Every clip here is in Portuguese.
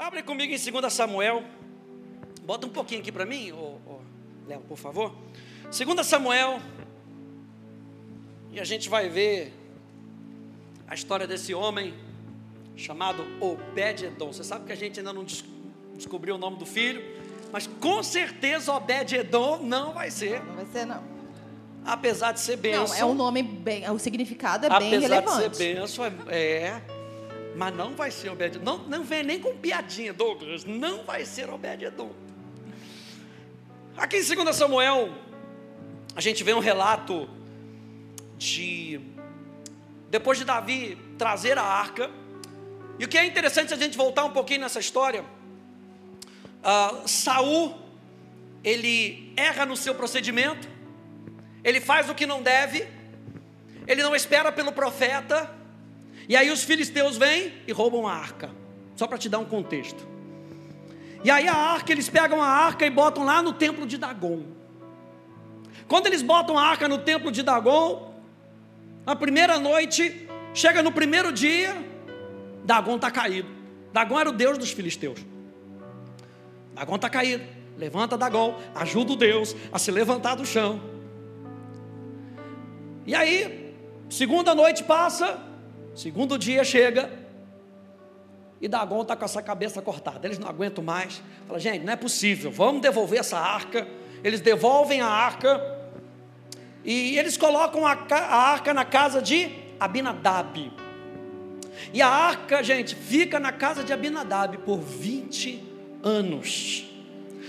Abre comigo em 2 Samuel. Bota um pouquinho aqui para mim, ô, ô, Léo, por favor. 2 Samuel. E a gente vai ver a história desse homem chamado Obed-Edom. Você sabe que a gente ainda não descobriu o nome do filho, mas com certeza Obed-Edom não vai ser. Não vai ser, não. Apesar de ser benção. Não, é um nome bem. O significado é bem relevante. Apesar de ser benção, é, é. Mas não vai ser Obed-Edom. Não, não vem nem com piadinha, Douglas. Não vai ser Obed-Edom. Aqui em 2 Samuel, a gente vê um relato de. Depois de Davi trazer a arca. E o que é interessante a gente voltar um pouquinho nessa história. Uh, Saul, ele erra no seu procedimento, ele faz o que não deve, ele não espera pelo profeta, e aí os filisteus vêm e roubam a arca, só para te dar um contexto. E aí a arca, eles pegam a arca e botam lá no templo de Dagon. Quando eles botam a arca no templo de Dagon, na primeira noite, chega no primeiro dia, Dagon está caído. Dagon era o deus dos filisteus. Dagon está caído. Levanta Dagon, ajuda o Deus a se levantar do chão. E aí, segunda noite passa, segundo dia chega, e Dagon está com essa cabeça cortada. Eles não aguentam mais. Fala, gente, não é possível, vamos devolver essa arca. Eles devolvem a arca, e eles colocam a, a arca na casa de Abinadab. E a arca, gente, fica na casa de Abinadab por 20 anos.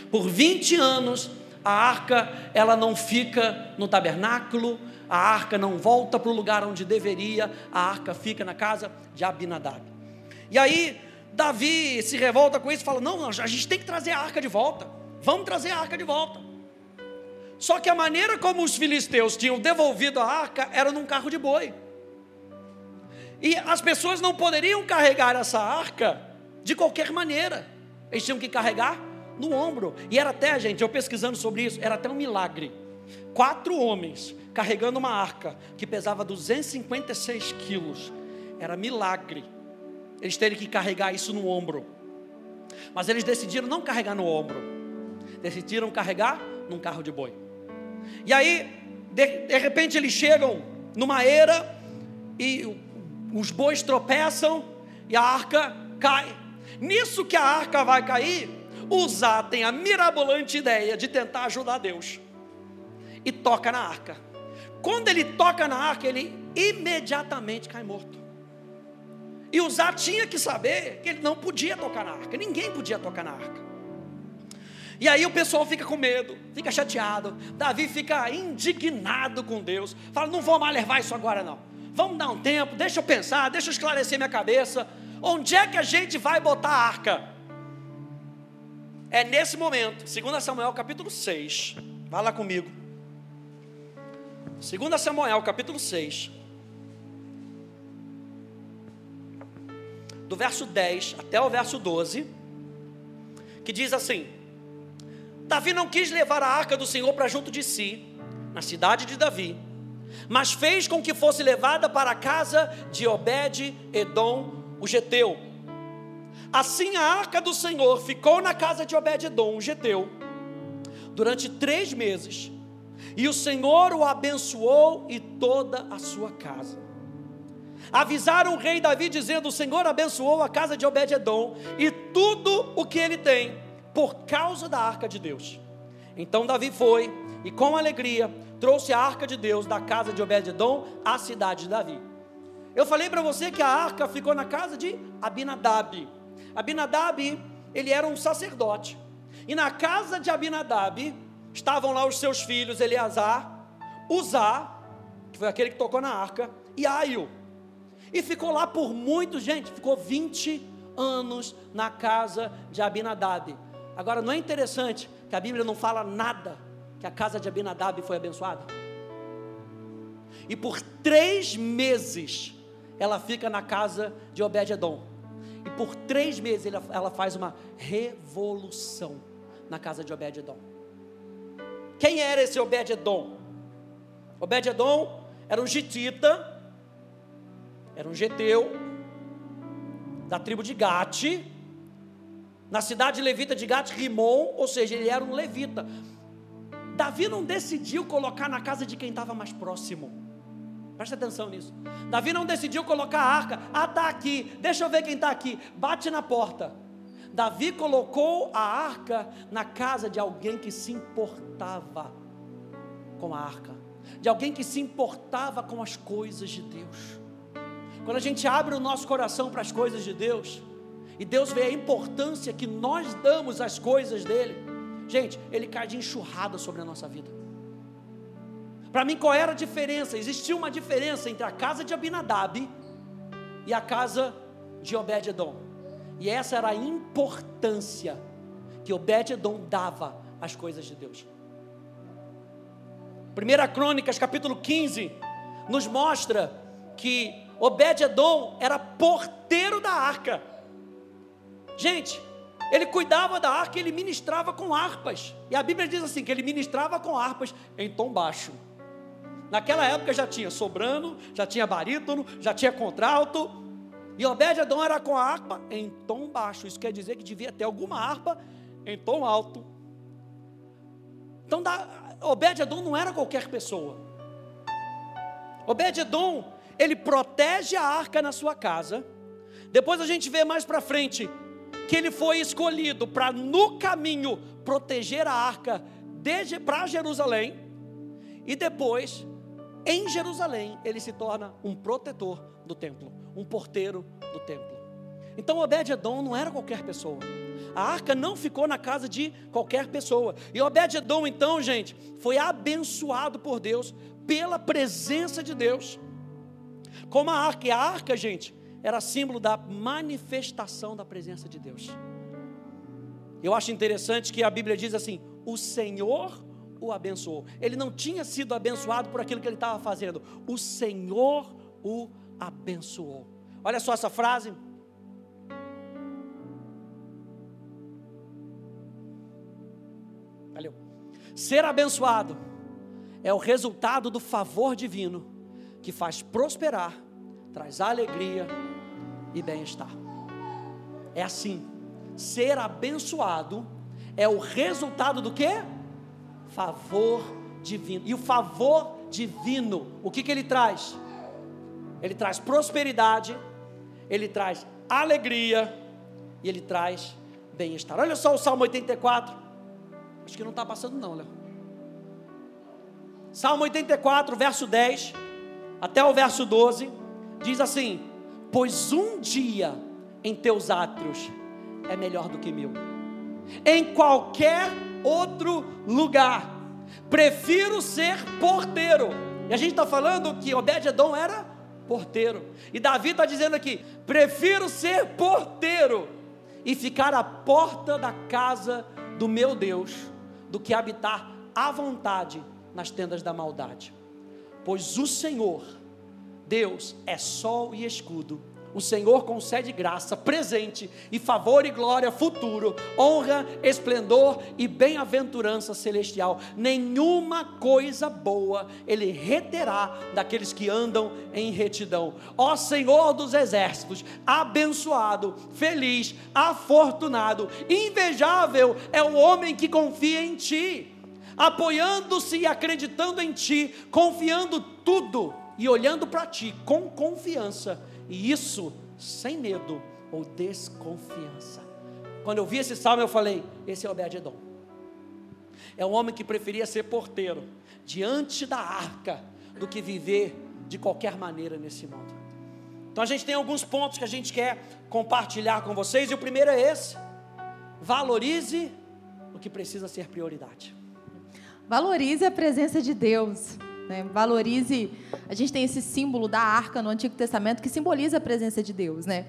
Por 20 anos, a arca ela não fica no tabernáculo, a arca não volta para o lugar onde deveria, a arca fica na casa de Abinadab. E aí, Davi se revolta com isso e fala: Não, a gente tem que trazer a arca de volta, vamos trazer a arca de volta. Só que a maneira como os filisteus tinham devolvido a arca era num carro de boi. E as pessoas não poderiam carregar essa arca de qualquer maneira. Eles tinham que carregar no ombro. E era até, gente, eu pesquisando sobre isso, era até um milagre. Quatro homens carregando uma arca que pesava 256 quilos. Era milagre. Eles terem que carregar isso no ombro. Mas eles decidiram não carregar no ombro. Decidiram carregar num carro de boi. E aí, de, de repente, eles chegam numa era e os bois tropeçam e a arca cai. Nisso que a arca vai cair, Uzá tem a mirabolante ideia de tentar ajudar Deus e toca na arca. Quando ele toca na arca, ele imediatamente cai morto. E Uzá tinha que saber que ele não podia tocar na arca, ninguém podia tocar na arca. E aí o pessoal fica com medo, fica chateado. Davi fica indignado com Deus. Fala: não vou mais levar isso agora, não. Vamos dar um tempo, deixa eu pensar, deixa eu esclarecer minha cabeça. Onde é que a gente vai botar a arca? É nesse momento, 2 Samuel capítulo 6. Vai lá comigo. 2 Samuel capítulo 6. Do verso 10 até o verso 12. Que diz assim: Davi não quis levar a arca do Senhor para junto de si, na cidade de Davi, mas fez com que fosse levada para a casa de Obed-Edom, o geteu. Assim a arca do Senhor ficou na casa de Obed-Edom, o geteu, durante três meses, e o Senhor o abençoou e toda a sua casa. Avisaram o rei Davi, dizendo: O Senhor abençoou a casa de Obed-Edom e tudo o que ele tem por causa da arca de Deus. Então Davi foi e com alegria trouxe a arca de Deus da casa de Obed-edom à cidade de Davi. Eu falei para você que a arca ficou na casa de Abinadab. Abinadab, ele era um sacerdote. E na casa de Abinadab estavam lá os seus filhos Eleazar, Uzá, que foi aquele que tocou na arca, e Aio. E ficou lá por muitos, gente, ficou 20 anos na casa de Abinadab. Agora, não é interessante que a Bíblia não fala nada que a casa de Abinadab foi abençoada? E por três meses ela fica na casa de Obed-Edom. E por três meses ela, ela faz uma revolução na casa de Obed-Edom. Quem era esse Obed-Edom? Obed-Edom era um gitita, era um geteu, da tribo de Gate, na cidade levita de Gat Rimon, ou seja, ele era um levita. Davi não decidiu colocar na casa de quem estava mais próximo. Preste atenção nisso. Davi não decidiu colocar a arca. Ah, está aqui. Deixa eu ver quem está aqui. Bate na porta. Davi colocou a arca na casa de alguém que se importava com a arca, de alguém que se importava com as coisas de Deus. Quando a gente abre o nosso coração para as coisas de Deus, e Deus vê a importância que nós damos às coisas dele, gente, ele cai de enxurrada sobre a nossa vida. Para mim, qual era a diferença? Existia uma diferença entre a casa de Abinadab e a casa de Obed-Edom. E essa era a importância que Obed-Edom dava às coisas de Deus. 1 Crônicas, capítulo 15, nos mostra que Obed-Edom era porteiro da arca. Gente, ele cuidava da arca ele ministrava com harpas. E a Bíblia diz assim: que ele ministrava com harpas em tom baixo. Naquela época já tinha sobrano, já tinha barítono, já tinha contralto. E Obed-Edom era com a harpa em tom baixo. Isso quer dizer que devia ter alguma harpa em tom alto. Então, Obed-Edom não era qualquer pessoa. Obed-Edom, ele protege a arca na sua casa. Depois a gente vê mais para frente que ele foi escolhido para no caminho proteger a arca para Jerusalém e depois em Jerusalém ele se torna um protetor do templo, um porteiro do templo. Então Obed-edom não era qualquer pessoa. A arca não ficou na casa de qualquer pessoa. E Obed-edom então, gente, foi abençoado por Deus pela presença de Deus. Como a arca, e a arca, gente, era símbolo da manifestação da presença de Deus. Eu acho interessante que a Bíblia diz assim: o Senhor o abençoou. Ele não tinha sido abençoado por aquilo que ele estava fazendo, o Senhor o abençoou. Olha só essa frase. Valeu. Ser abençoado é o resultado do favor divino que faz prosperar, traz alegria e bem-estar. É assim. Ser abençoado é o resultado do que? Favor divino. E o favor divino, o que, que ele traz? Ele traz prosperidade, ele traz alegria e ele traz bem-estar. Olha só o Salmo 84. Acho que não está passando, não, Léo. Salmo 84, verso 10 até o verso 12, diz assim: pois um dia em teus átrios é melhor do que mil. Em qualquer outro lugar, prefiro ser porteiro. E a gente está falando que Obed-Edom era porteiro. E Davi está dizendo aqui: prefiro ser porteiro e ficar à porta da casa do meu Deus, do que habitar à vontade nas tendas da maldade. Pois o Senhor Deus é sol e escudo. O Senhor concede graça, presente e favor e glória futuro, honra, esplendor e bem-aventurança celestial. Nenhuma coisa boa ele reterá daqueles que andam em retidão. Ó Senhor dos exércitos, abençoado, feliz, afortunado, invejável é o homem que confia em ti, apoiando-se e acreditando em ti, confiando tudo e olhando para ti com confiança, e isso sem medo ou desconfiança. Quando eu vi esse salmo, eu falei: esse é Obed-Edom. É um homem que preferia ser porteiro diante da arca do que viver de qualquer maneira nesse mundo. Então a gente tem alguns pontos que a gente quer compartilhar com vocês, e o primeiro é esse: valorize o que precisa ser prioridade. Valorize a presença de Deus. Né? Valorize. A gente tem esse símbolo da arca no Antigo Testamento que simboliza a presença de Deus, né?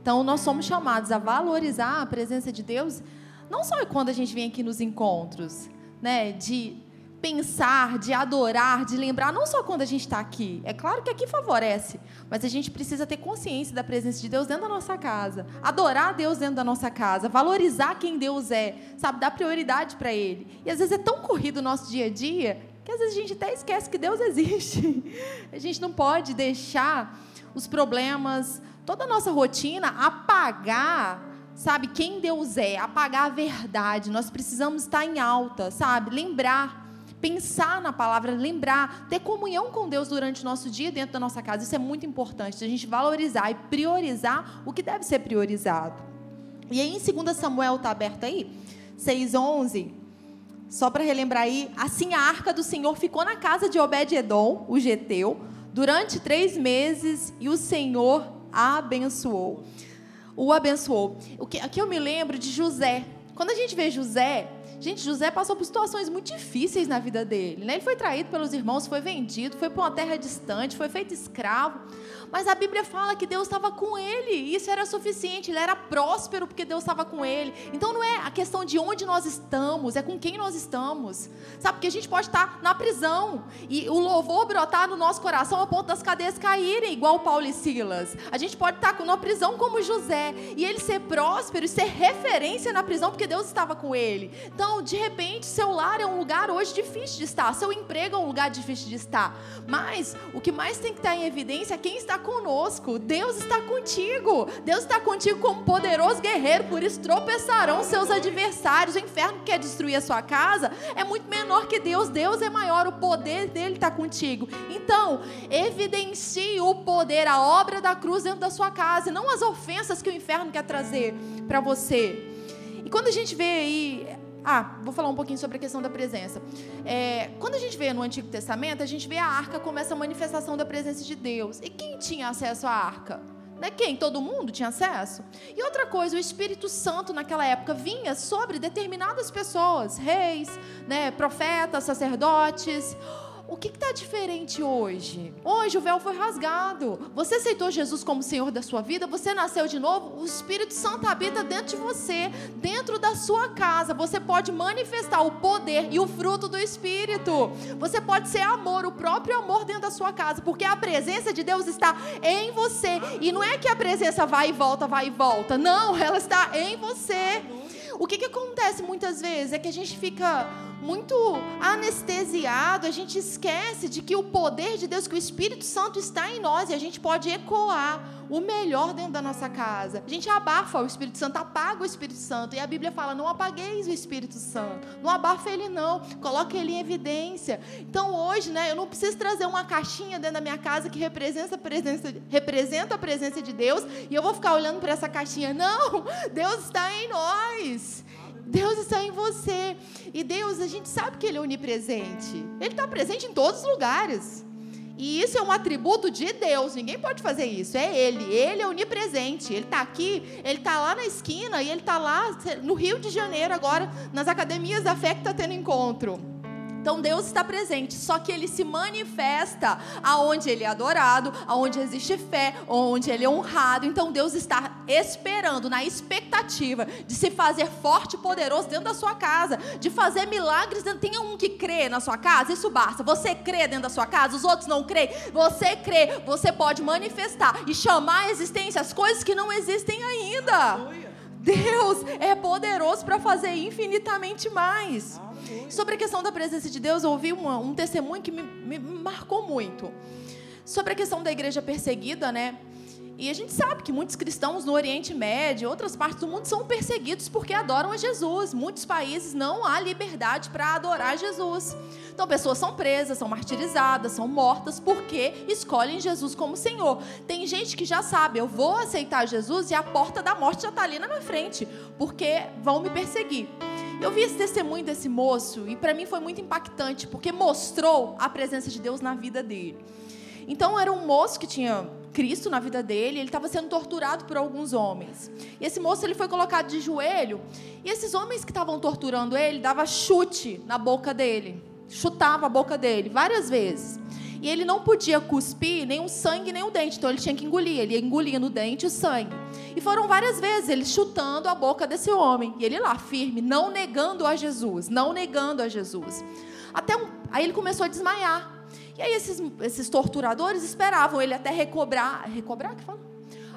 Então nós somos chamados a valorizar a presença de Deus, não só quando a gente vem aqui nos encontros, né? De pensar, de adorar, de lembrar, não só quando a gente está aqui. É claro que aqui favorece, mas a gente precisa ter consciência da presença de Deus dentro da nossa casa, adorar Deus dentro da nossa casa, valorizar quem Deus é, sabe, dar prioridade para Ele. E às vezes é tão corrido o nosso dia a dia que às vezes a gente até esquece que Deus existe. A gente não pode deixar os problemas, toda a nossa rotina apagar sabe, quem Deus é, apagar a verdade. Nós precisamos estar em alta, sabe? Lembrar, pensar na palavra, lembrar, ter comunhão com Deus durante o nosso dia dentro da nossa casa. Isso é muito importante, a gente valorizar e priorizar o que deve ser priorizado. E aí em 2 Samuel está aberto aí, 6:11, só para relembrar aí, assim a arca do Senhor ficou na casa de Obed-edom, o geteu, durante três meses e o Senhor a abençoou o abençoou. O que, aqui eu me lembro de José. Quando a gente vê José, gente, José passou por situações muito difíceis na vida dele. Né? Ele foi traído pelos irmãos, foi vendido, foi para uma terra distante, foi feito escravo. Mas a Bíblia fala que Deus estava com ele, e isso era suficiente, ele era próspero porque Deus estava com ele. Então não é a questão de onde nós estamos, é com quem nós estamos. Sabe, porque a gente pode estar na prisão e o louvor brotar no nosso coração ao ponto das cadeias caírem, igual Paulo e Silas. A gente pode estar na prisão como José e ele ser próspero e ser referência na prisão porque Deus estava com ele. Então, de repente, seu lar é um lugar hoje difícil de estar, seu emprego é um lugar difícil de estar. Mas o que mais tem que estar em evidência é quem está conosco. Deus está contigo. Deus está contigo como poderoso guerreiro. Por isso tropeçarão seus adversários. O inferno que quer destruir a sua casa é muito menor que Deus. Deus é maior. O poder dele está contigo. Então, evidencie o poder, a obra da cruz dentro da sua casa. Não as ofensas que o inferno quer trazer para você. E quando a gente vê aí ah, vou falar um pouquinho sobre a questão da presença. É, quando a gente vê no Antigo Testamento, a gente vê a arca como essa manifestação da presença de Deus. E quem tinha acesso à arca? Né? Quem? Todo mundo tinha acesso? E outra coisa, o Espírito Santo naquela época vinha sobre determinadas pessoas, reis, né, profetas, sacerdotes. O que está diferente hoje? Hoje o véu foi rasgado. Você aceitou Jesus como Senhor da sua vida, você nasceu de novo, o Espírito Santo habita dentro de você, dentro da sua casa. Você pode manifestar o poder e o fruto do Espírito. Você pode ser amor, o próprio amor dentro da sua casa, porque a presença de Deus está em você. E não é que a presença vai e volta, vai e volta. Não, ela está em você. O que, que acontece muitas vezes é que a gente fica muito anestesiado, a gente esquece de que o poder de Deus, que o Espírito Santo está em nós e a gente pode ecoar o melhor dentro da nossa casa. A gente abafa o Espírito Santo, apaga o Espírito Santo. E a Bíblia fala: não apagueis o Espírito Santo. Não abafa ele, não. Coloque ele em evidência. Então hoje, né, eu não preciso trazer uma caixinha dentro da minha casa que representa a presença, representa a presença de Deus e eu vou ficar olhando para essa caixinha. Não! Deus está em nós. Deus está em você. E Deus, a gente sabe que Ele é onipresente. Ele está presente em todos os lugares. E isso é um atributo de Deus. Ninguém pode fazer isso. É Ele. Ele é onipresente. Ele está aqui, ele está lá na esquina e ele está lá no Rio de Janeiro agora, nas academias da fé que está tendo encontro. Então Deus está presente, só que ele se manifesta aonde ele é adorado, aonde existe fé, onde ele é honrado. Então Deus está esperando, na expectativa de se fazer forte e poderoso dentro da sua casa, de fazer milagres. Dentro. Tem um que crê na sua casa, isso basta. Você crê dentro da sua casa, os outros não creem. Você crê, você pode manifestar e chamar à existência as coisas que não existem ainda. Deus é poderoso para fazer infinitamente mais. Sobre a questão da presença de Deus, eu ouvi uma, um testemunho que me, me marcou muito. Sobre a questão da igreja perseguida, né? E a gente sabe que muitos cristãos no Oriente Médio, outras partes do mundo, são perseguidos porque adoram a Jesus. Muitos países não há liberdade para adorar Jesus. Então, pessoas são presas, são martirizadas, são mortas porque escolhem Jesus como Senhor. Tem gente que já sabe, eu vou aceitar Jesus e a porta da morte já está ali na minha frente, porque vão me perseguir. Eu vi esse testemunho desse moço e para mim foi muito impactante, porque mostrou a presença de Deus na vida dele. Então era um moço que tinha Cristo na vida dele, ele estava sendo torturado por alguns homens. E esse moço ele foi colocado de joelho, e esses homens que estavam torturando ele dava chute na boca dele, chutava a boca dele várias vezes. E ele não podia cuspir nem o sangue nem o dente, então ele tinha que engolir, ele ia engolindo o dente o sangue. E foram várias vezes ele chutando a boca desse homem, e ele lá firme, não negando a Jesus, não negando a Jesus. Até um, aí ele começou a desmaiar. E aí esses, esses torturadores esperavam ele até recobrar, recobrar que fala?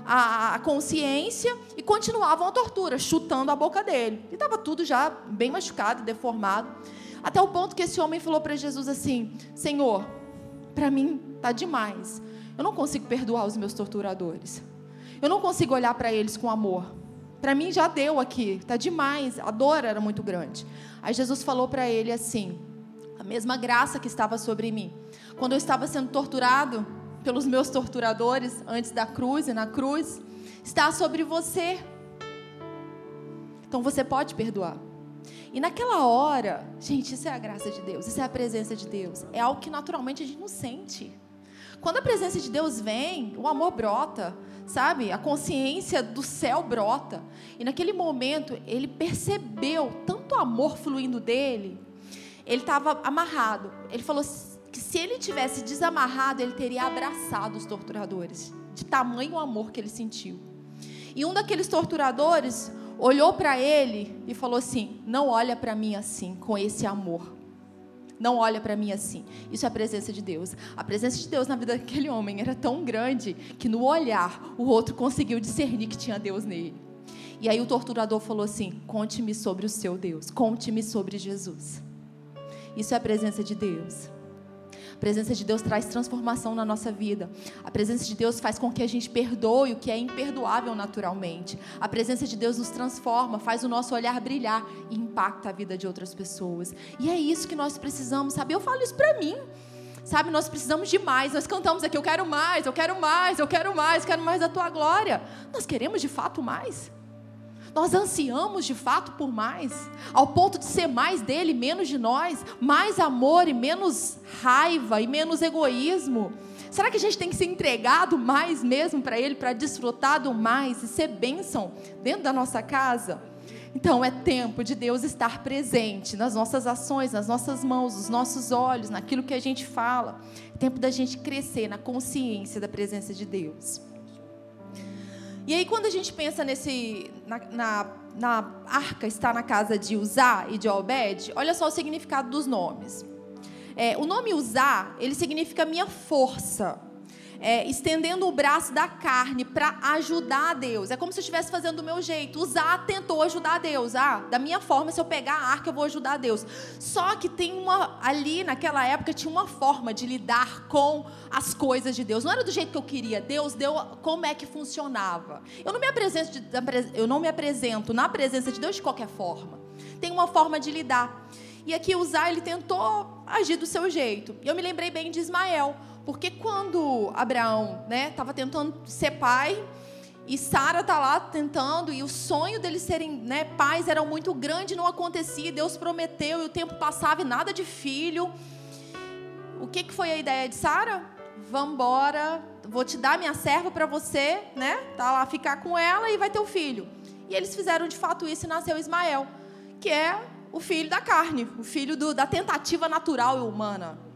A, a consciência e continuavam a tortura, chutando a boca dele. E estava tudo já bem machucado, deformado. Até o ponto que esse homem falou para Jesus assim: Senhor, para mim tá demais. Eu não consigo perdoar os meus torturadores. Eu não consigo olhar para eles com amor. Para mim já deu aqui, tá demais. A dor era muito grande. Aí Jesus falou para ele assim: mesma graça que estava sobre mim. Quando eu estava sendo torturado pelos meus torturadores antes da cruz e na cruz, está sobre você. Então você pode perdoar. E naquela hora, gente, isso é a graça de Deus, isso é a presença de Deus. É algo que naturalmente a gente não sente. Quando a presença de Deus vem, o amor brota, sabe? A consciência do céu brota. E naquele momento, ele percebeu tanto amor fluindo dele. Ele estava amarrado. Ele falou que se ele tivesse desamarrado, ele teria abraçado os torturadores, de tamanho amor que ele sentiu. E um daqueles torturadores olhou para ele e falou assim: Não olha para mim assim, com esse amor. Não olha para mim assim. Isso é a presença de Deus. A presença de Deus na vida daquele homem era tão grande que no olhar o outro conseguiu discernir que tinha Deus nele. E aí o torturador falou assim: Conte-me sobre o seu Deus, conte-me sobre Jesus. Isso é a presença de Deus. A presença de Deus traz transformação na nossa vida. A presença de Deus faz com que a gente perdoe o que é imperdoável naturalmente. A presença de Deus nos transforma, faz o nosso olhar brilhar e impacta a vida de outras pessoas. E é isso que nós precisamos, sabe? Eu falo isso para mim. Sabe, nós precisamos de mais. Nós cantamos aqui, eu quero mais, eu quero mais, eu quero mais, quero mais da tua glória. Nós queremos de fato mais? Nós ansiamos de fato por mais, ao ponto de ser mais dele, menos de nós, mais amor e menos raiva e menos egoísmo. Será que a gente tem que ser entregado mais mesmo para ele, para desfrutar do mais e ser bênção dentro da nossa casa? Então é tempo de Deus estar presente nas nossas ações, nas nossas mãos, nos nossos olhos, naquilo que a gente fala. É tempo da gente crescer na consciência da presença de Deus. E aí, quando a gente pensa nesse. Na, na, na arca está na casa de Uzá e de Obed, olha só o significado dos nomes. É, o nome Uzá, ele significa minha força é, estendendo o braço da carne para ajudar a Deus. É como se eu estivesse fazendo do meu jeito. Usar tentou ajudar a Deus. Ah, da minha forma, se eu pegar a arca, eu vou ajudar a Deus. Só que tem uma. Ali, naquela época, tinha uma forma de lidar com as coisas de Deus. Não era do jeito que eu queria. Deus deu como é que funcionava. Eu não me apresento, de, eu não me apresento na presença de Deus de qualquer forma. Tem uma forma de lidar. E aqui Usar, ele tentou agir do seu jeito. E eu me lembrei bem de Ismael. Porque quando Abraão estava né, tentando ser pai, e Sara está lá tentando, e o sonho deles serem né, pais era muito grande, não acontecia, Deus prometeu, e o tempo passava e nada de filho. O que, que foi a ideia de Sara? Vamos embora, vou te dar minha serva para você, né? Tá lá ficar com ela e vai ter o um filho. E eles fizeram de fato isso e nasceu Ismael, que é o filho da carne, o filho do, da tentativa natural e humana.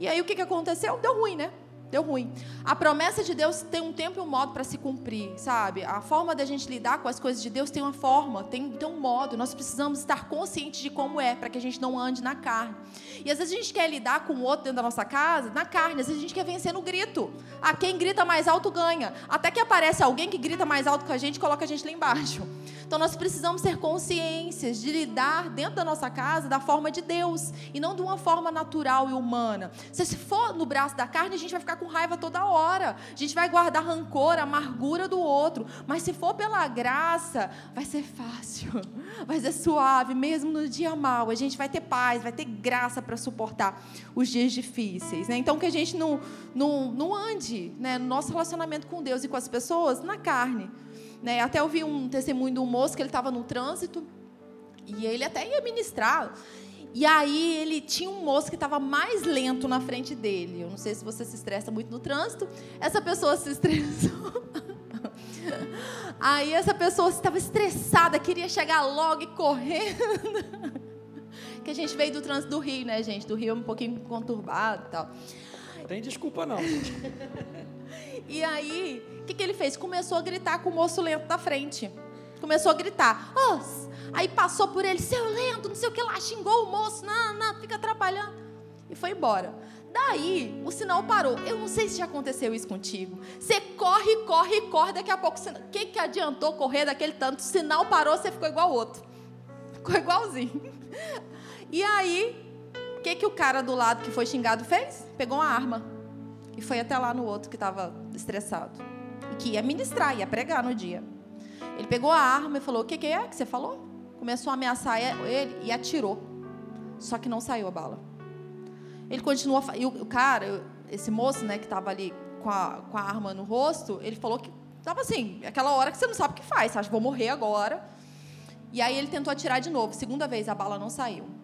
E aí o que, que aconteceu? Deu ruim, né? Deu ruim. A promessa de Deus tem um tempo e um modo para se cumprir, sabe? A forma da gente lidar com as coisas de Deus tem uma forma, tem, tem um modo. Nós precisamos estar conscientes de como é, para que a gente não ande na carne. E às vezes a gente quer lidar com o outro dentro da nossa casa, na carne. Às vezes a gente quer vencer no grito. Ah, quem grita mais alto ganha. Até que aparece alguém que grita mais alto que a gente e coloca a gente lá embaixo. Então nós precisamos ter consciências de lidar dentro da nossa casa da forma de Deus e não de uma forma natural e humana. Se for no braço da carne, a gente vai ficar com raiva toda hora. A gente vai guardar rancor, amargura do outro. Mas se for pela graça, vai ser fácil, vai ser suave, mesmo no dia mal. A gente vai ter paz, vai ter graça para suportar os dias difíceis. Né? Então que a gente não, não, não ande né, no nosso relacionamento com Deus e com as pessoas na carne. Né? Até ouvi um testemunho de um moço que ele estava no trânsito e ele até ia ministrar. E aí ele tinha um moço que estava mais lento na frente dele. Eu não sei se você se estressa muito no trânsito. Essa pessoa se estressou. Aí essa pessoa estava estressada, queria chegar logo e correndo. Que a gente veio do trânsito do Rio, né, gente? Do Rio é um pouquinho conturbado e tal. Não tem desculpa não. E aí, o que, que ele fez? Começou a gritar com o moço lento da frente. Começou a gritar. Oh! Aí passou por ele, seu lento, não sei o que lá, xingou o moço, não, não, fica atrapalhando. E foi embora. Daí, o sinal parou. Eu não sei se já aconteceu isso contigo. Você corre, corre, corre, daqui a pouco, o que, que adiantou correr daquele tanto? O sinal parou, você ficou igual o outro. Ficou igualzinho. E aí, o que, que o cara do lado que foi xingado fez? Pegou uma arma e foi até lá no outro que estava estressado. E que ia ministrar, ia pregar no dia. Ele pegou a arma e falou: O que, que é que você falou? Começou a ameaçar ele e atirou. Só que não saiu a bala. Ele continua. E o cara, esse moço, né, que estava ali com a, com a arma no rosto, ele falou que estava assim, aquela hora que você não sabe o que faz, você acha, vou morrer agora. E aí ele tentou atirar de novo. Segunda vez, a bala não saiu.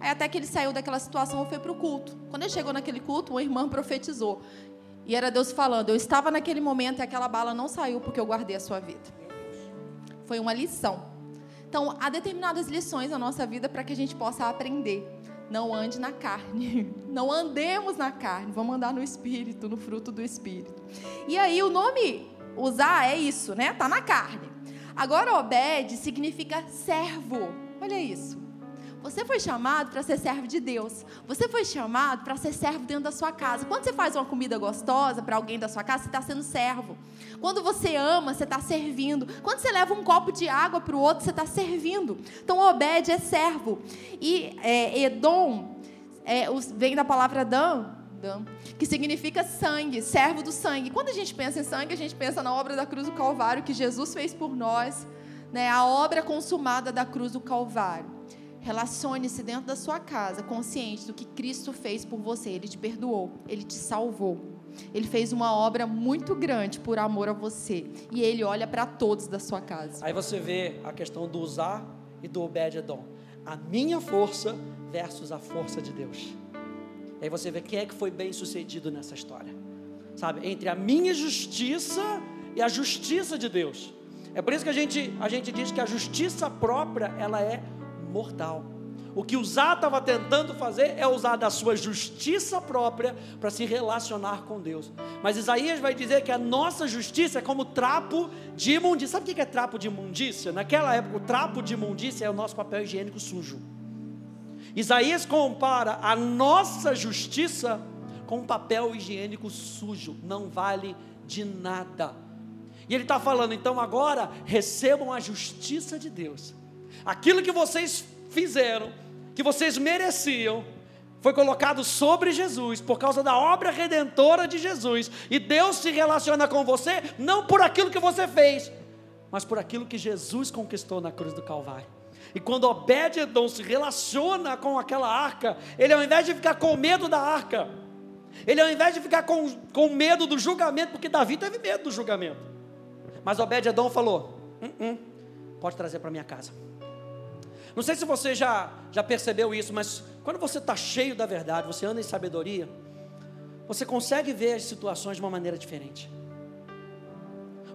Aí até que ele saiu daquela situação e foi para o culto. Quando ele chegou naquele culto, uma irmã profetizou. E era Deus falando: Eu estava naquele momento e aquela bala não saiu porque eu guardei a sua vida. Foi uma lição. Então, há determinadas lições na nossa vida para que a gente possa aprender. Não ande na carne. Não andemos na carne. Vamos andar no espírito, no fruto do espírito. E aí, o nome usar é isso, né? Tá na carne. Agora, Obed significa servo. Olha isso. Você foi chamado para ser servo de Deus. Você foi chamado para ser servo dentro da sua casa. Quando você faz uma comida gostosa para alguém da sua casa, você está sendo servo. Quando você ama, você está servindo. Quando você leva um copo de água para o outro, você está servindo. Então, Obed é servo. E é, Edom é, vem da palavra Dan, que significa sangue, servo do sangue. Quando a gente pensa em sangue, a gente pensa na obra da cruz do Calvário que Jesus fez por nós, né? a obra consumada da cruz do Calvário. Relacione-se dentro da sua casa, consciente do que Cristo fez por você. Ele te perdoou, ele te salvou. Ele fez uma obra muito grande por amor a você. E ele olha para todos da sua casa. Aí você vê a questão do usar e do Obed-Edom. A minha força versus a força de Deus. E aí você vê quem é que foi bem sucedido nessa história. Sabe? Entre a minha justiça e a justiça de Deus. É por isso que a gente, a gente diz que a justiça própria, ela é mortal. O que Uzá estava tentando fazer é usar da sua justiça própria para se relacionar com Deus. Mas Isaías vai dizer que a nossa justiça é como trapo de imundícia. Sabe o que é trapo de imundícia? Naquela época, o trapo de imundícia é o nosso papel higiênico sujo. Isaías compara a nossa justiça com um papel higiênico sujo, não vale de nada. E ele está falando, então agora recebam a justiça de Deus Aquilo que vocês fizeram, que vocês mereciam, foi colocado sobre Jesus por causa da obra redentora de Jesus. E Deus se relaciona com você não por aquilo que você fez, mas por aquilo que Jesus conquistou na cruz do Calvário. E quando Obed-Edom se relaciona com aquela arca, ele ao invés de ficar com medo da arca, ele ao invés de ficar com, com medo do julgamento, porque Davi teve medo do julgamento, mas Obed-Edom falou: hum, hum, pode trazer para minha casa. Não sei se você já, já percebeu isso, mas quando você está cheio da verdade, você anda em sabedoria, você consegue ver as situações de uma maneira diferente.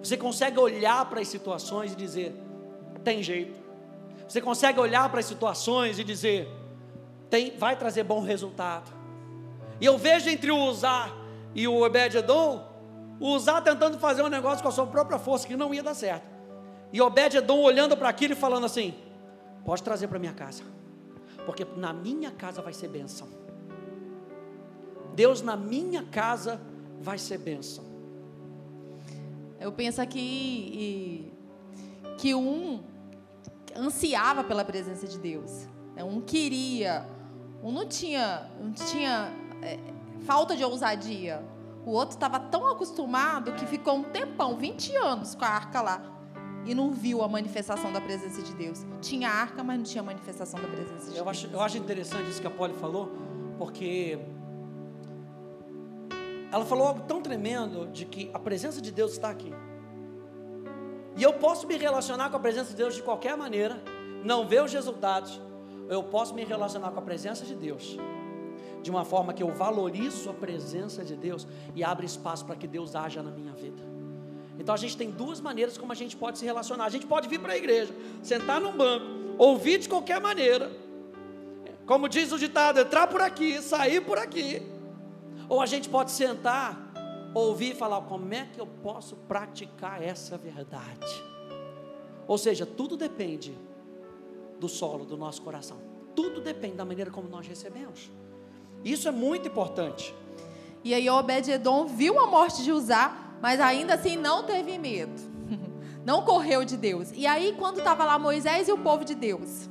Você consegue olhar para as situações e dizer: tem jeito. Você consegue olhar para as situações e dizer: tem, vai trazer bom resultado. E eu vejo entre o Uzá e o Obed-Edom, o Uzá tentando fazer um negócio com a sua própria força que não ia dar certo. E Obed-Edom olhando para aquilo e falando assim: Pode trazer para minha casa, porque na minha casa vai ser bênção. Deus na minha casa vai ser bênção. Eu penso aqui que um ansiava pela presença de Deus, né? um queria, um não tinha, não tinha é, falta de ousadia. O outro estava tão acostumado que ficou um tempão, 20 anos com a arca lá e não viu a manifestação da presença de Deus. Tinha arca, mas não tinha manifestação da presença de eu Deus. Acho, eu acho interessante isso que a Polly falou, porque ela falou algo tão tremendo de que a presença de Deus está aqui. E eu posso me relacionar com a presença de Deus de qualquer maneira, não ver os resultados. Eu posso me relacionar com a presença de Deus de uma forma que eu valorizo a presença de Deus e abre espaço para que Deus haja na minha vida. Então a gente tem duas maneiras como a gente pode se relacionar. A gente pode vir para a igreja, sentar num banco, ouvir de qualquer maneira. Como diz o ditado, entrar por aqui, sair por aqui. Ou a gente pode sentar, ouvir e falar: como é que eu posso praticar essa verdade? Ou seja, tudo depende do solo do nosso coração. Tudo depende da maneira como nós recebemos. Isso é muito importante. E aí Obed-Edom viu a morte de Uzá mas ainda assim não teve medo. Não correu de Deus. E aí, quando estava lá Moisés e o povo de Deus,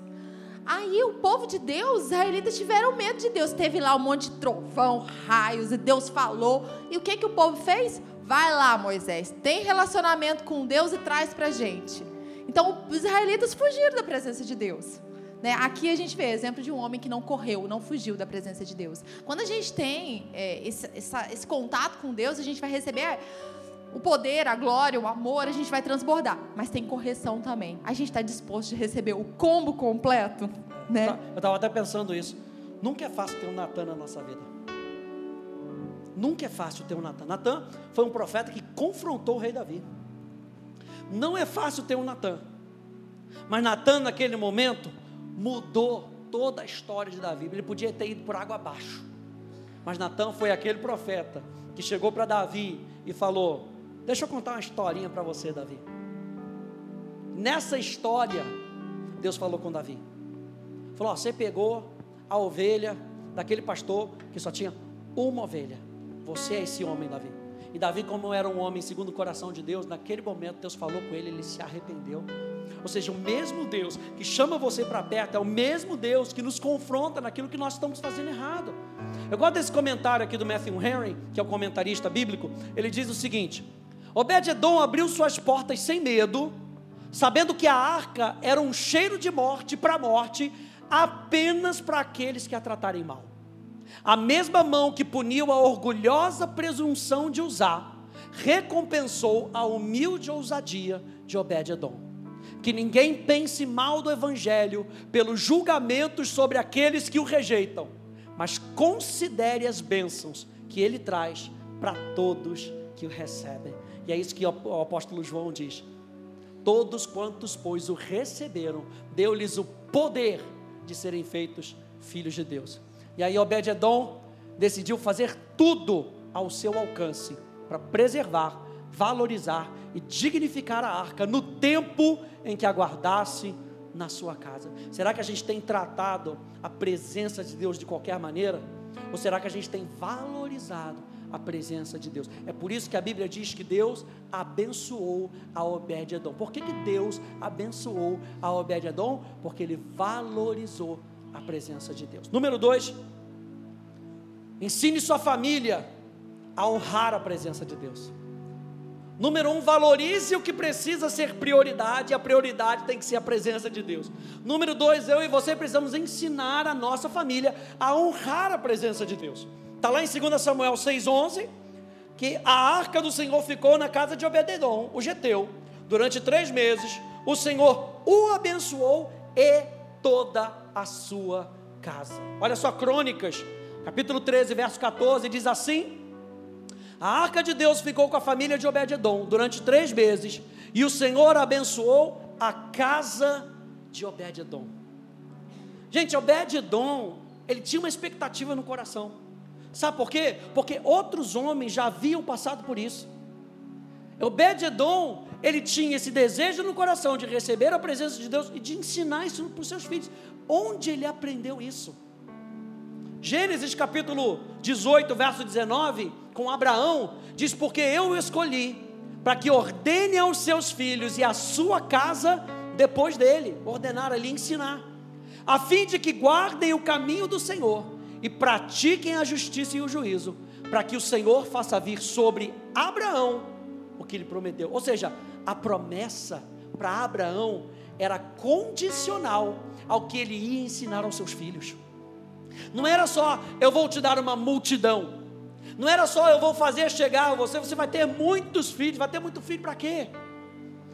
Aí o povo de Deus, os israelitas tiveram medo de Deus. Teve lá um monte de trovão, raios, e Deus falou. E o que, que o povo fez? Vai lá, Moisés, tem relacionamento com Deus e traz para gente. Então os israelitas fugiram da presença de Deus. Né? Aqui a gente vê exemplo de um homem que não correu, não fugiu da presença de Deus. Quando a gente tem é, esse, essa, esse contato com Deus, a gente vai receber o poder, a glória, o amor, a gente vai transbordar. Mas tem correção também. A gente está disposto de receber o combo completo, né? Eu estava até pensando isso. Nunca é fácil ter um Natan na nossa vida. Nunca é fácil ter um Natan. Natan foi um profeta que confrontou o rei Davi. Não é fácil ter um Natan. Mas Natan, naquele momento, mudou toda a história de Davi. Ele podia ter ido por água abaixo. Mas Natan foi aquele profeta que chegou para Davi e falou: Deixa eu contar uma historinha para você, Davi. Nessa história, Deus falou com Davi. Falou: Você pegou a ovelha daquele pastor que só tinha uma ovelha. Você é esse homem, Davi. E Davi, como era um homem segundo o coração de Deus, naquele momento Deus falou com ele, ele se arrependeu. Ou seja, o mesmo Deus que chama você para perto é o mesmo Deus que nos confronta naquilo que nós estamos fazendo errado. Eu gosto desse comentário aqui do Matthew Henry, que é o comentarista bíblico. Ele diz o seguinte: Obed-Edom abriu suas portas sem medo, sabendo que a arca era um cheiro de morte para a morte, apenas para aqueles que a tratarem mal. A mesma mão que puniu a orgulhosa presunção de usar, recompensou a humilde ousadia de Obed-Edom. Que ninguém pense mal do Evangelho pelos julgamentos sobre aqueles que o rejeitam, mas considere as bênçãos que ele traz para todos que o recebem. E é isso que o apóstolo João diz: Todos quantos, pois, o receberam, deu-lhes o poder de serem feitos filhos de Deus. E aí Obed-Edom decidiu fazer tudo ao seu alcance para preservar, valorizar e dignificar a arca no tempo em que aguardasse na sua casa. Será que a gente tem tratado a presença de Deus de qualquer maneira? Ou será que a gente tem valorizado a presença de Deus. É por isso que a Bíblia diz que Deus abençoou a Obed-Edom. Por que, que Deus abençoou a Obed-Edom? Porque ele valorizou a presença de Deus. Número dois, ensine sua família a honrar a presença de Deus. Número um, valorize o que precisa ser prioridade, e a prioridade tem que ser a presença de Deus. Número dois, eu e você precisamos ensinar a nossa família a honrar a presença de Deus. Está lá em 2 Samuel 6,11, que a arca do Senhor ficou na casa de Obededon, o Geteu, durante três meses. O Senhor o abençoou e toda a sua casa. Olha só, Crônicas, capítulo 13, verso 14, diz assim: A arca de Deus ficou com a família de Obededon durante três meses, e o Senhor abençoou a casa de Obededon. Gente, Obededon, ele tinha uma expectativa no coração. Sabe por quê? Porque outros homens já haviam passado por isso. Obed-Edom, ele tinha esse desejo no coração de receber a presença de Deus e de ensinar isso para os seus filhos. Onde ele aprendeu isso? Gênesis capítulo 18, verso 19, com Abraão, diz: Porque eu o escolhi para que ordene aos seus filhos e à sua casa depois dele, ordenar ali, ensinar, a fim de que guardem o caminho do Senhor e pratiquem a justiça e o juízo, para que o Senhor faça vir sobre Abraão o que ele prometeu. Ou seja, a promessa para Abraão era condicional ao que ele ia ensinar aos seus filhos. Não era só eu vou te dar uma multidão. Não era só eu vou fazer chegar a você, você vai ter muitos filhos, vai ter muito filho para quê?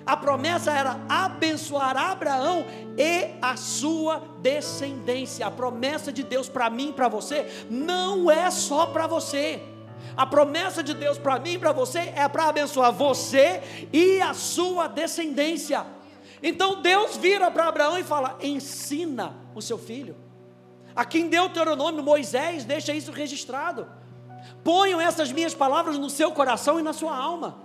A promessa era abençoar Abraão e a sua descendência. A promessa de Deus para mim e para você não é só para você. A promessa de Deus para mim e para você é para abençoar você e a sua descendência. Então Deus vira para Abraão e fala: ensina o seu filho. Aqui em Deuteronômio, Moisés deixa isso registrado. Ponham essas minhas palavras no seu coração e na sua alma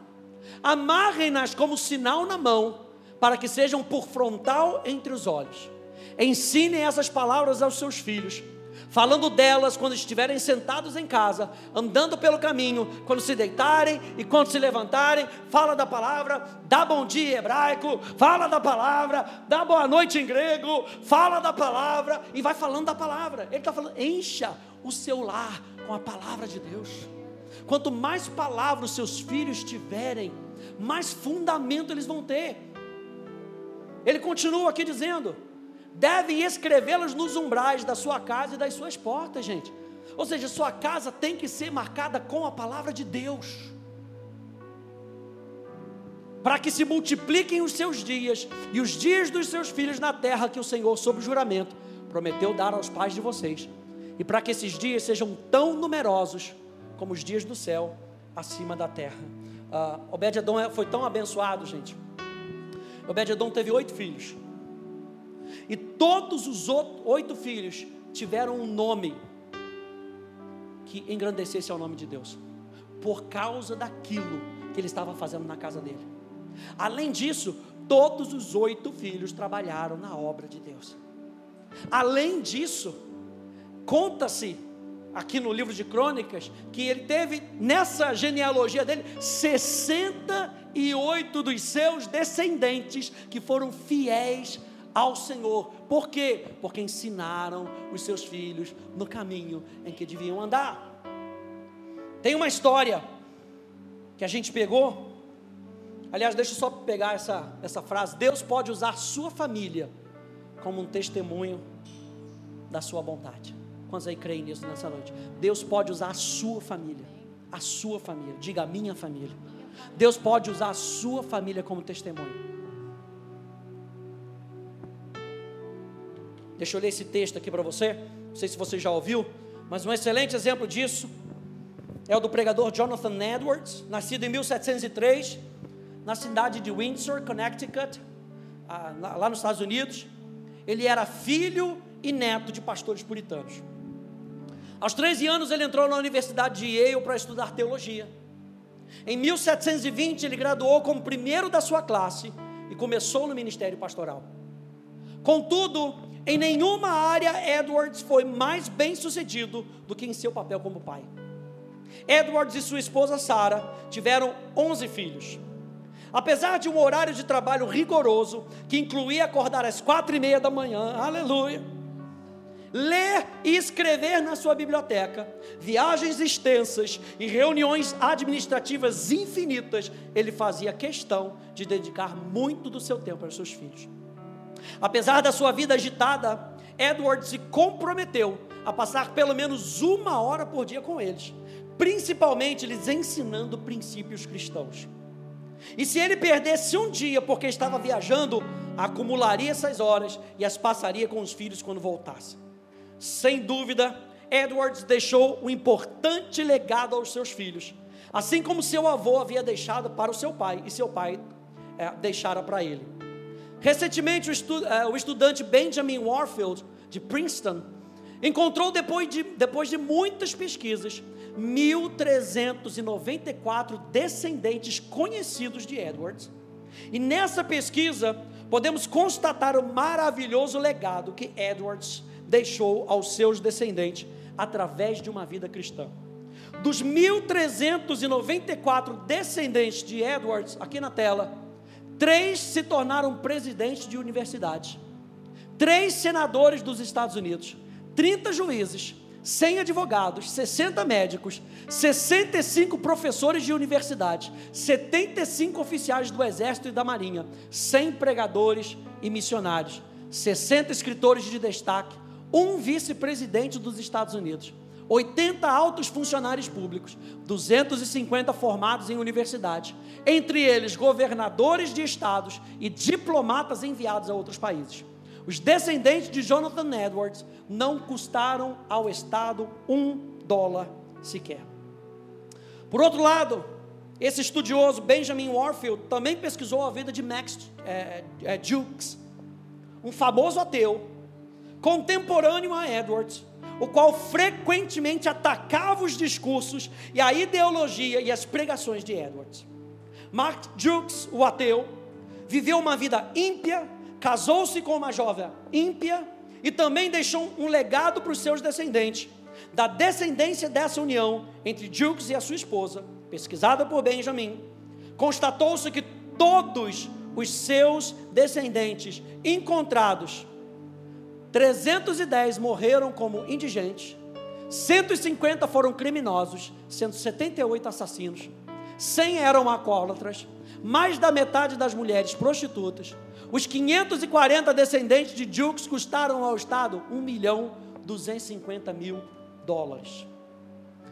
amarrem-nas como sinal na mão, para que sejam por frontal entre os olhos. Ensinem essas palavras aos seus filhos. Falando delas quando estiverem sentados em casa, andando pelo caminho, quando se deitarem e quando se levantarem, fala da palavra, dá bom dia em hebraico, fala da palavra, dá boa noite em grego, fala da palavra e vai falando da palavra. Ele está falando, encha o seu lar com a palavra de Deus. Quanto mais palavras seus filhos tiverem, mais fundamento eles vão ter. Ele continua aqui dizendo: devem escrevê-las nos umbrais da sua casa e das suas portas, gente. Ou seja, sua casa tem que ser marcada com a palavra de Deus. Para que se multipliquem os seus dias e os dias dos seus filhos na terra que o Senhor, sob juramento, prometeu dar aos pais de vocês. E para que esses dias sejam tão numerosos como os dias do céu acima da terra. Uh, Obed-Edom é, foi tão abençoado, gente. Obed-Edom teve oito filhos. E todos os oito filhos tiveram um nome que engrandecesse ao nome de Deus, por causa daquilo que ele estava fazendo na casa dele. Além disso, todos os oito filhos trabalharam na obra de Deus. Além disso, conta-se aqui no livro de Crônicas que ele teve nessa genealogia dele 68 dos seus descendentes que foram fiéis ao Senhor. Por quê? Porque ensinaram os seus filhos no caminho em que deviam andar. Tem uma história que a gente pegou. Aliás, deixa eu só pegar essa, essa frase. Deus pode usar sua família como um testemunho da sua bondade. Quantos aí creem nisso nessa noite? Deus pode usar a sua família. A sua família. Diga a minha família. Deus pode usar a sua família como testemunho. Deixa eu ler esse texto aqui para você. Não sei se você já ouviu, mas um excelente exemplo disso é o do pregador Jonathan Edwards, nascido em 1703, na cidade de Windsor, Connecticut, lá nos Estados Unidos. Ele era filho e neto de pastores puritanos. Aos 13 anos, ele entrou na Universidade de Yale para estudar teologia. Em 1720, ele graduou como primeiro da sua classe e começou no ministério pastoral. Contudo, em nenhuma área Edwards foi mais bem sucedido do que em seu papel como pai. Edwards e sua esposa Sarah tiveram 11 filhos. Apesar de um horário de trabalho rigoroso, que incluía acordar às quatro e meia da manhã, aleluia, ler e escrever na sua biblioteca, viagens extensas e reuniões administrativas infinitas, ele fazia questão de dedicar muito do seu tempo aos seus filhos. Apesar da sua vida agitada, Edward se comprometeu a passar pelo menos uma hora por dia com eles, principalmente lhes ensinando princípios cristãos. E se ele perdesse um dia porque estava viajando, acumularia essas horas e as passaria com os filhos quando voltasse. Sem dúvida, Edwards deixou um importante legado aos seus filhos, assim como seu avô havia deixado para o seu pai e seu pai é, deixara para ele. Recentemente, o, estu, uh, o estudante Benjamin Warfield, de Princeton, encontrou, depois de, depois de muitas pesquisas, 1.394 descendentes conhecidos de Edwards. E nessa pesquisa, podemos constatar o maravilhoso legado que Edwards deixou aos seus descendentes através de uma vida cristã. Dos 1.394 descendentes de Edwards, aqui na tela, Três se tornaram presidentes de universidades. Três senadores dos Estados Unidos. 30 juízes. 100 advogados, 60 médicos, 65 professores de universidade, 75 oficiais do Exército e da Marinha, 100 pregadores e missionários, 60 escritores de destaque, um vice-presidente dos Estados Unidos, 80 altos funcionários públicos, 250 formados em universidade, entre eles governadores de estados e diplomatas enviados a outros países. Os descendentes de Jonathan Edwards não custaram ao Estado um dólar sequer. Por outro lado, esse estudioso Benjamin Warfield também pesquisou a vida de Max é, é, Jukes, um famoso ateu, contemporâneo a Edwards, o qual frequentemente atacava os discursos e a ideologia e as pregações de Edwards. Mark Jukes, o ateu, viveu uma vida ímpia, casou-se com uma jovem ímpia e também deixou um legado para os seus descendentes. Da descendência dessa união entre Jukes e a sua esposa, pesquisada por Benjamin, constatou-se que todos os seus descendentes encontrados, 310 morreram como indigentes, 150 foram criminosos, sendo 78 assassinos, 100 eram alcoólatras, mais da metade das mulheres prostitutas. Os 540 descendentes de Jukes custaram ao Estado 1 milhão 250 mil dólares.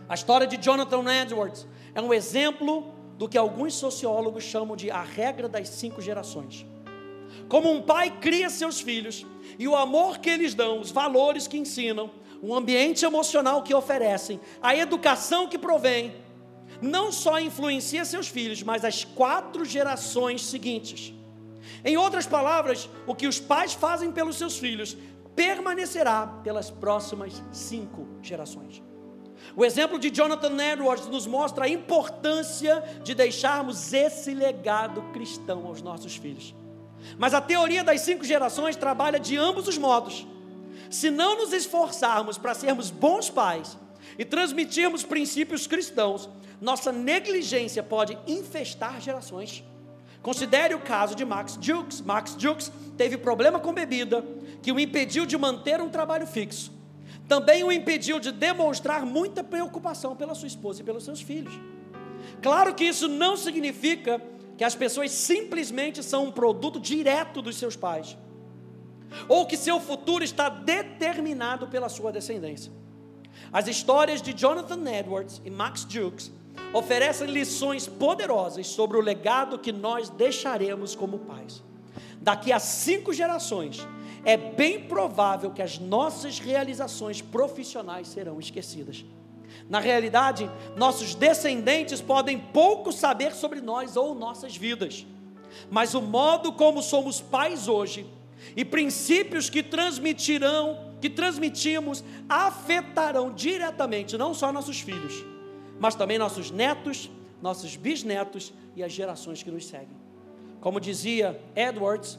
A história de Jonathan Edwards é um exemplo do que alguns sociólogos chamam de a regra das cinco gerações. Como um pai cria seus filhos e o amor que eles dão, os valores que ensinam, o ambiente emocional que oferecem, a educação que provém, não só influencia seus filhos, mas as quatro gerações seguintes. Em outras palavras, o que os pais fazem pelos seus filhos permanecerá pelas próximas cinco gerações. O exemplo de Jonathan Edwards nos mostra a importância de deixarmos esse legado cristão aos nossos filhos. Mas a teoria das cinco gerações trabalha de ambos os modos. Se não nos esforçarmos para sermos bons pais e transmitirmos princípios cristãos, nossa negligência pode infestar gerações. Considere o caso de Max Jukes. Max Jukes teve problema com bebida que o impediu de manter um trabalho fixo. Também o impediu de demonstrar muita preocupação pela sua esposa e pelos seus filhos. Claro que isso não significa que as pessoas simplesmente são um produto direto dos seus pais, ou que seu futuro está determinado pela sua descendência. As histórias de Jonathan Edwards e Max Jukes oferecem lições poderosas sobre o legado que nós deixaremos como pais. Daqui a cinco gerações, é bem provável que as nossas realizações profissionais serão esquecidas. Na realidade, nossos descendentes podem pouco saber sobre nós ou nossas vidas, mas o modo como somos pais hoje e princípios que transmitirão, que transmitimos, afetarão diretamente não só nossos filhos, mas também nossos netos, nossos bisnetos e as gerações que nos seguem. Como dizia Edwards,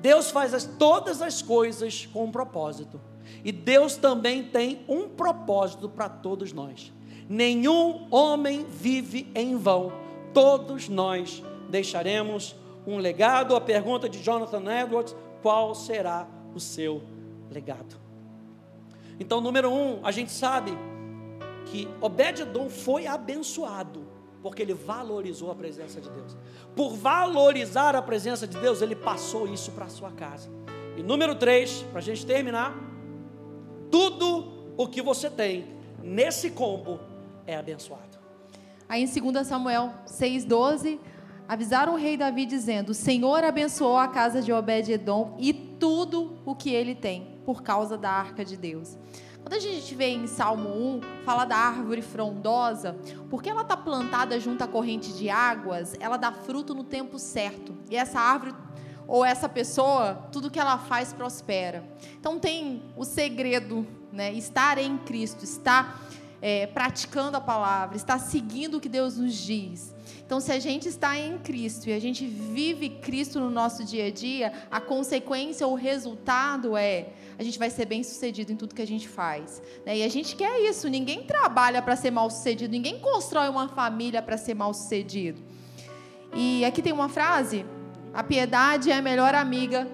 Deus faz as, todas as coisas com um propósito. E Deus também tem um propósito para todos nós. Nenhum homem vive em vão. Todos nós deixaremos um legado. A pergunta de Jonathan Edwards: qual será o seu legado? Então, número um, a gente sabe que Obed-Edom foi abençoado porque ele valorizou a presença de Deus. Por valorizar a presença de Deus, ele passou isso para sua casa. E número três, para a gente terminar, tudo o que você tem nesse combo é abençoado. Aí em 2 Samuel 6,12, avisaram o rei Davi dizendo: O Senhor abençoou a casa de Obed-Edom e tudo o que ele tem, por causa da arca de Deus. Quando a gente vê em Salmo 1, fala da árvore frondosa, porque ela está plantada junto à corrente de águas, ela dá fruto no tempo certo. E essa árvore ou essa pessoa, tudo que ela faz prospera. Então tem o segredo, né? Estar em Cristo, estar é, praticando a palavra, estar seguindo o que Deus nos diz. Então, se a gente está em Cristo e a gente vive Cristo no nosso dia a dia, a consequência, o resultado é a gente vai ser bem sucedido em tudo que a gente faz. Né? E a gente quer isso. Ninguém trabalha para ser mal sucedido, ninguém constrói uma família para ser mal sucedido. E aqui tem uma frase: a piedade é a melhor amiga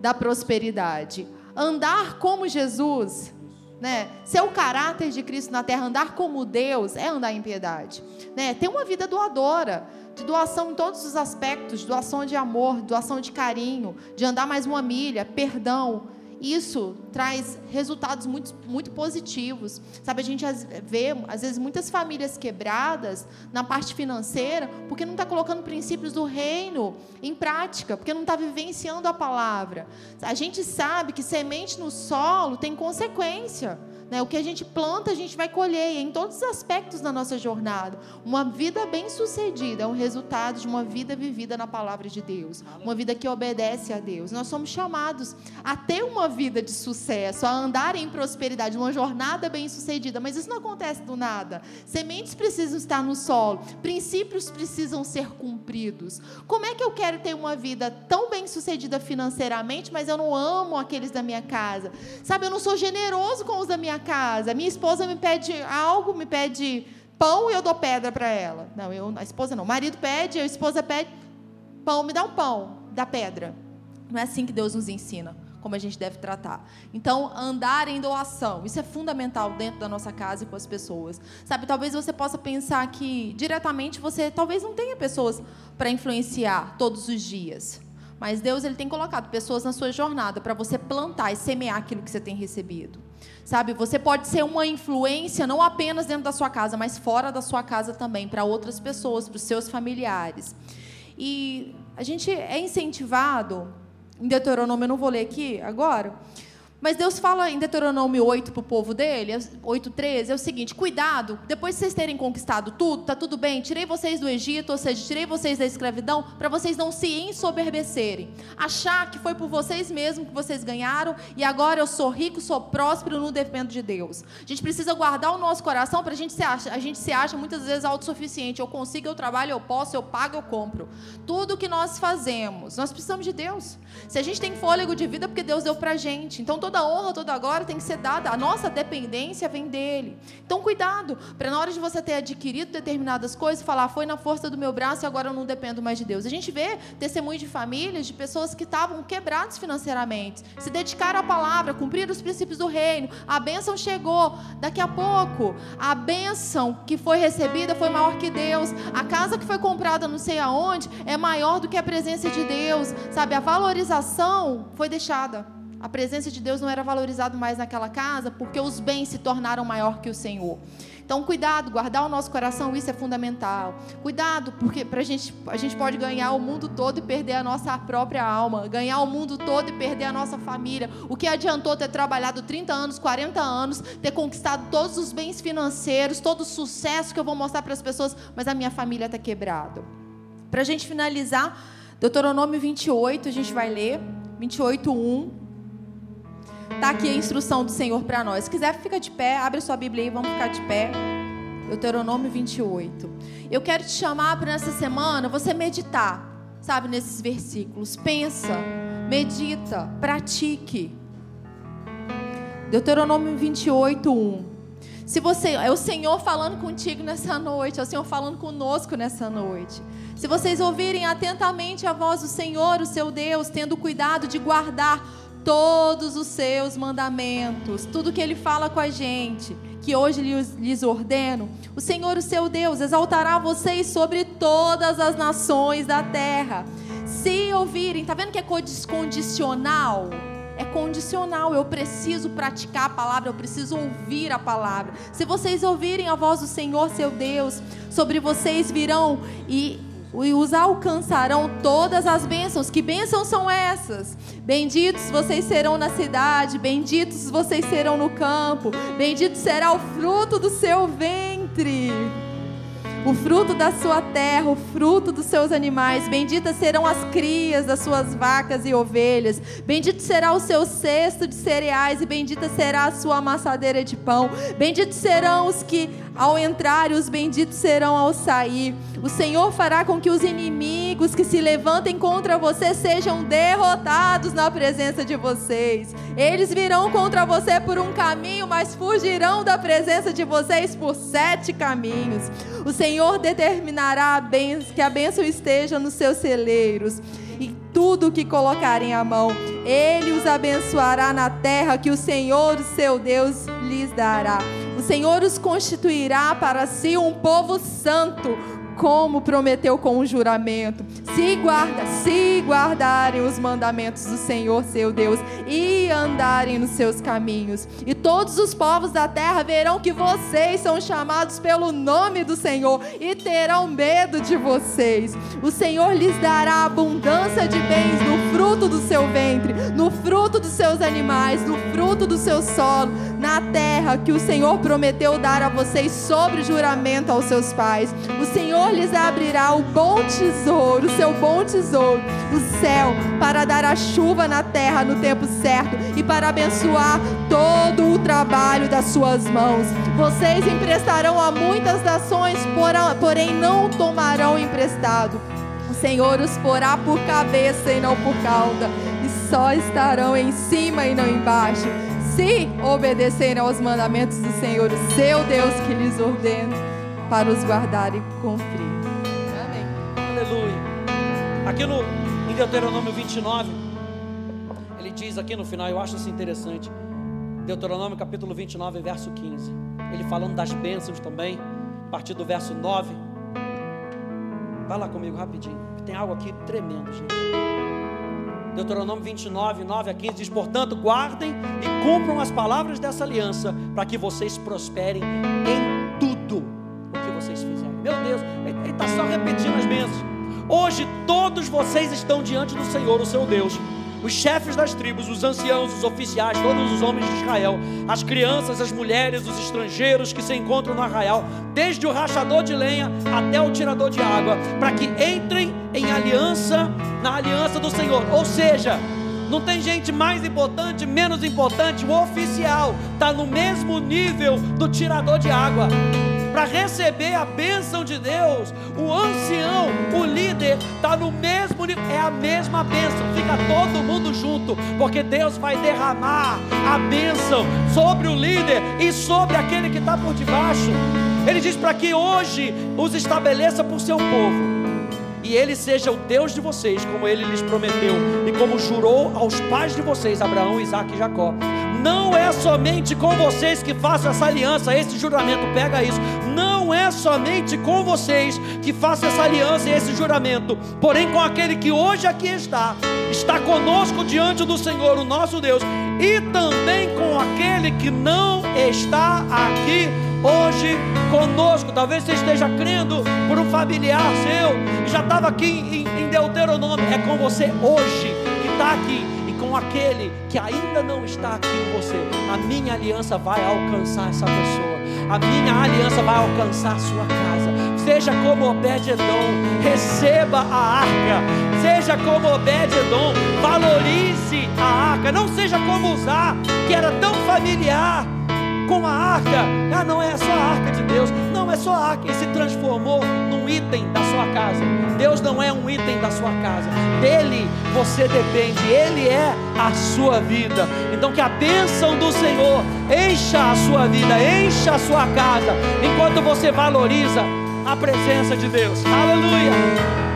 da prosperidade. Andar como Jesus, né? Ser o caráter de Cristo na terra, andar como Deus, é andar em piedade. Né? Ter uma vida doadora, de doação em todos os aspectos, doação de amor, doação de carinho, de andar mais uma milha, perdão, isso traz resultados muito, muito positivos. Sabe, a gente vê, às vezes, muitas famílias quebradas na parte financeira porque não está colocando princípios do reino em prática, porque não está vivenciando a palavra. A gente sabe que semente no solo tem consequência. Né? O que a gente planta, a gente vai colher em todos os aspectos da nossa jornada. Uma vida bem-sucedida é um resultado de uma vida vivida na palavra de Deus, uma vida que obedece a Deus. Nós somos chamados a ter uma vida de sucesso, a andar em prosperidade, uma jornada bem-sucedida, mas isso não acontece do nada. Sementes precisam estar no solo, princípios precisam ser cumpridos. Como é que eu quero ter uma vida tão bem-sucedida financeiramente, mas eu não amo aqueles da minha casa? Sabe, eu não sou generoso com os da minha casa. Minha esposa me pede algo, me pede pão e eu dou pedra para ela. Não, eu, a esposa não. O marido pede, a esposa pede pão, me dá um pão, dá pedra. Não é assim que Deus nos ensina como a gente deve tratar. Então, andar em doação, isso é fundamental dentro da nossa casa e com as pessoas. Sabe, talvez você possa pensar que diretamente você talvez não tenha pessoas para influenciar todos os dias. Mas Deus ele tem colocado pessoas na sua jornada para você plantar e semear aquilo que você tem recebido. Sabe, você pode ser uma influência não apenas dentro da sua casa, mas fora da sua casa também, para outras pessoas, para os seus familiares. E a gente é incentivado em Deuteronômio, eu não vou ler aqui agora, mas Deus fala em Deuteronômio 8 para o povo dele, 8,13, é o seguinte: cuidado, depois de vocês terem conquistado tudo, tá tudo bem, tirei vocês do Egito, ou seja, tirei vocês da escravidão, para vocês não se ensoberbecerem, achar que foi por vocês mesmos que vocês ganharam e agora eu sou rico, sou próspero, não dependo de Deus. A gente precisa guardar o nosso coração para a gente se acha, a gente se acha muitas vezes autossuficiente. Eu consigo, eu trabalho, eu posso, eu pago, eu compro. Tudo que nós fazemos, nós precisamos de Deus. Se a gente tem fôlego de vida, é porque Deus deu para gente. Então toda honra, toda glória tem que ser dada. A nossa dependência vem dele. Então, cuidado, para na hora de você ter adquirido determinadas coisas, falar, foi na força do meu braço e agora eu não dependo mais de Deus. A gente vê testemunho de famílias, de pessoas que estavam quebradas financeiramente, se dedicaram à palavra, cumpriram os princípios do reino. A bênção chegou. Daqui a pouco, a bênção que foi recebida foi maior que Deus. A casa que foi comprada não sei aonde é maior do que a presença de Deus. Sabe, a valorização foi deixada. A presença de Deus não era valorizada mais naquela casa porque os bens se tornaram maior que o Senhor. Então, cuidado, guardar o nosso coração, isso é fundamental. Cuidado, porque pra gente, a gente pode ganhar o mundo todo e perder a nossa própria alma, ganhar o mundo todo e perder a nossa família. O que adiantou ter trabalhado 30 anos, 40 anos, ter conquistado todos os bens financeiros, todo o sucesso que eu vou mostrar para as pessoas, mas a minha família está quebrada. Para a gente finalizar, Deuteronômio 28, a gente vai ler, 28, 1. Está aqui a instrução do Senhor para nós. Se quiser, fica de pé, abre sua Bíblia aí, vamos ficar de pé. Deuteronômio 28. Eu quero te chamar para nessa semana você meditar, sabe, nesses versículos. Pensa, medita, pratique. Deuteronômio 28, 1. Se você, é o Senhor falando contigo nessa noite, é o Senhor falando conosco nessa noite. Se vocês ouvirem atentamente a voz do Senhor, o seu Deus, tendo cuidado de guardar todos os seus mandamentos, tudo que ele fala com a gente, que hoje lhes, ordeno, o Senhor, o seu Deus, exaltará vocês sobre todas as nações da terra. Se ouvirem, tá vendo que é condicional? É condicional, eu preciso praticar a palavra, eu preciso ouvir a palavra. Se vocês ouvirem a voz do Senhor, seu Deus, sobre vocês virão e e os alcançarão todas as bênçãos. Que bênçãos são essas? Benditos vocês serão na cidade, benditos vocês serão no campo, bendito será o fruto do seu ventre o fruto da sua terra, o fruto dos seus animais. Benditas serão as crias das suas vacas e ovelhas. Bendito será o seu cesto de cereais e bendita será a sua amassadeira de pão. Benditos serão os que ao entrar e os benditos serão ao sair. O Senhor fará com que os inimigos que se levantem contra você sejam derrotados na presença de vocês. Eles virão contra você por um caminho, mas fugirão da presença de vocês por sete caminhos. O Senhor determinará a que a bênção esteja nos seus celeiros e tudo que colocarem a mão, Ele os abençoará na terra que o Senhor, seu Deus, lhes dará. O Senhor os constituirá para si um povo santo, como prometeu com um juramento. Se guarda, se guardarem os mandamentos do Senhor seu Deus e andarem nos seus caminhos, e todos os povos da terra verão que vocês são chamados pelo nome do Senhor e terão medo de vocês. O Senhor lhes dará abundância de bens no fruto do seu ventre, no fruto dos seus animais, no fruto do seu solo, na terra que o Senhor prometeu dar a vocês sobre juramento aos seus pais. O Senhor lhes abrirá o bom tesouro, o seu bom tesouro, o céu, para dar a chuva na terra no tempo certo e para abençoar todo o trabalho das suas mãos. Vocês emprestarão a muitas nações, porém não tomarão emprestado. O Senhor os porá por cabeça e não por cauda, e só estarão em cima e não embaixo, se obedecerem aos mandamentos do Senhor, o seu Deus, que lhes ordena para os guardar e cumprir. Amém. Aleluia. Aqui no em Deuteronômio 29, ele diz aqui no final, eu acho isso interessante. Deuteronômio capítulo 29, verso 15. Ele falando das bênçãos também, a partir do verso 9. Vai lá comigo rapidinho, tem algo aqui tremendo, gente. Deuteronômio 29, 9 a 15 diz: Portanto, guardem e cumpram as palavras dessa aliança, para que vocês prosperem em está só repetindo as bênçãos. Hoje, todos vocês estão diante do Senhor, o seu Deus os chefes das tribos, os anciãos, os oficiais, todos os homens de Israel, as crianças, as mulheres, os estrangeiros que se encontram no arraial, desde o rachador de lenha até o tirador de água, para que entrem em aliança, na aliança do Senhor. Ou seja, não tem gente mais importante, menos importante, o oficial está no mesmo nível do tirador de água para receber a bênção de Deus. O ancião, o líder, está no mesmo nível, é a mesma bênção, fica todo mundo junto, porque Deus vai derramar a bênção sobre o líder e sobre aquele que está por debaixo. Ele diz para que hoje os estabeleça por seu povo e ele seja o Deus de vocês, como ele lhes prometeu, e como jurou aos pais de vocês, Abraão, Isaac e Jacó. Não é somente com vocês que faço essa aliança, esse juramento, pega isso. Não é somente com vocês que faço essa aliança e esse juramento, porém com aquele que hoje aqui está, está conosco diante do Senhor, o nosso Deus, e também com aquele que não está aqui hoje conosco. Talvez você esteja crendo por um familiar seu já estava aqui em, em Deuteronômio. É com você hoje que está aqui e com aquele que ainda não está aqui com você. A minha aliança vai alcançar essa pessoa. A minha aliança vai alcançar a sua casa. Seja como Obed-Edom, receba a arca. Seja como Obed-Edom, valorize a arca. Não seja como usar, que era tão familiar com a arca. Ah, não é só a arca de Deus, não é só a arca, ele se transformou num item da sua casa. Deus não é um item da sua casa, dele você depende, ele é a sua vida. Então que a bênção do Senhor encha a sua vida, encha a sua casa, enquanto você valoriza a presença de Deus. Aleluia!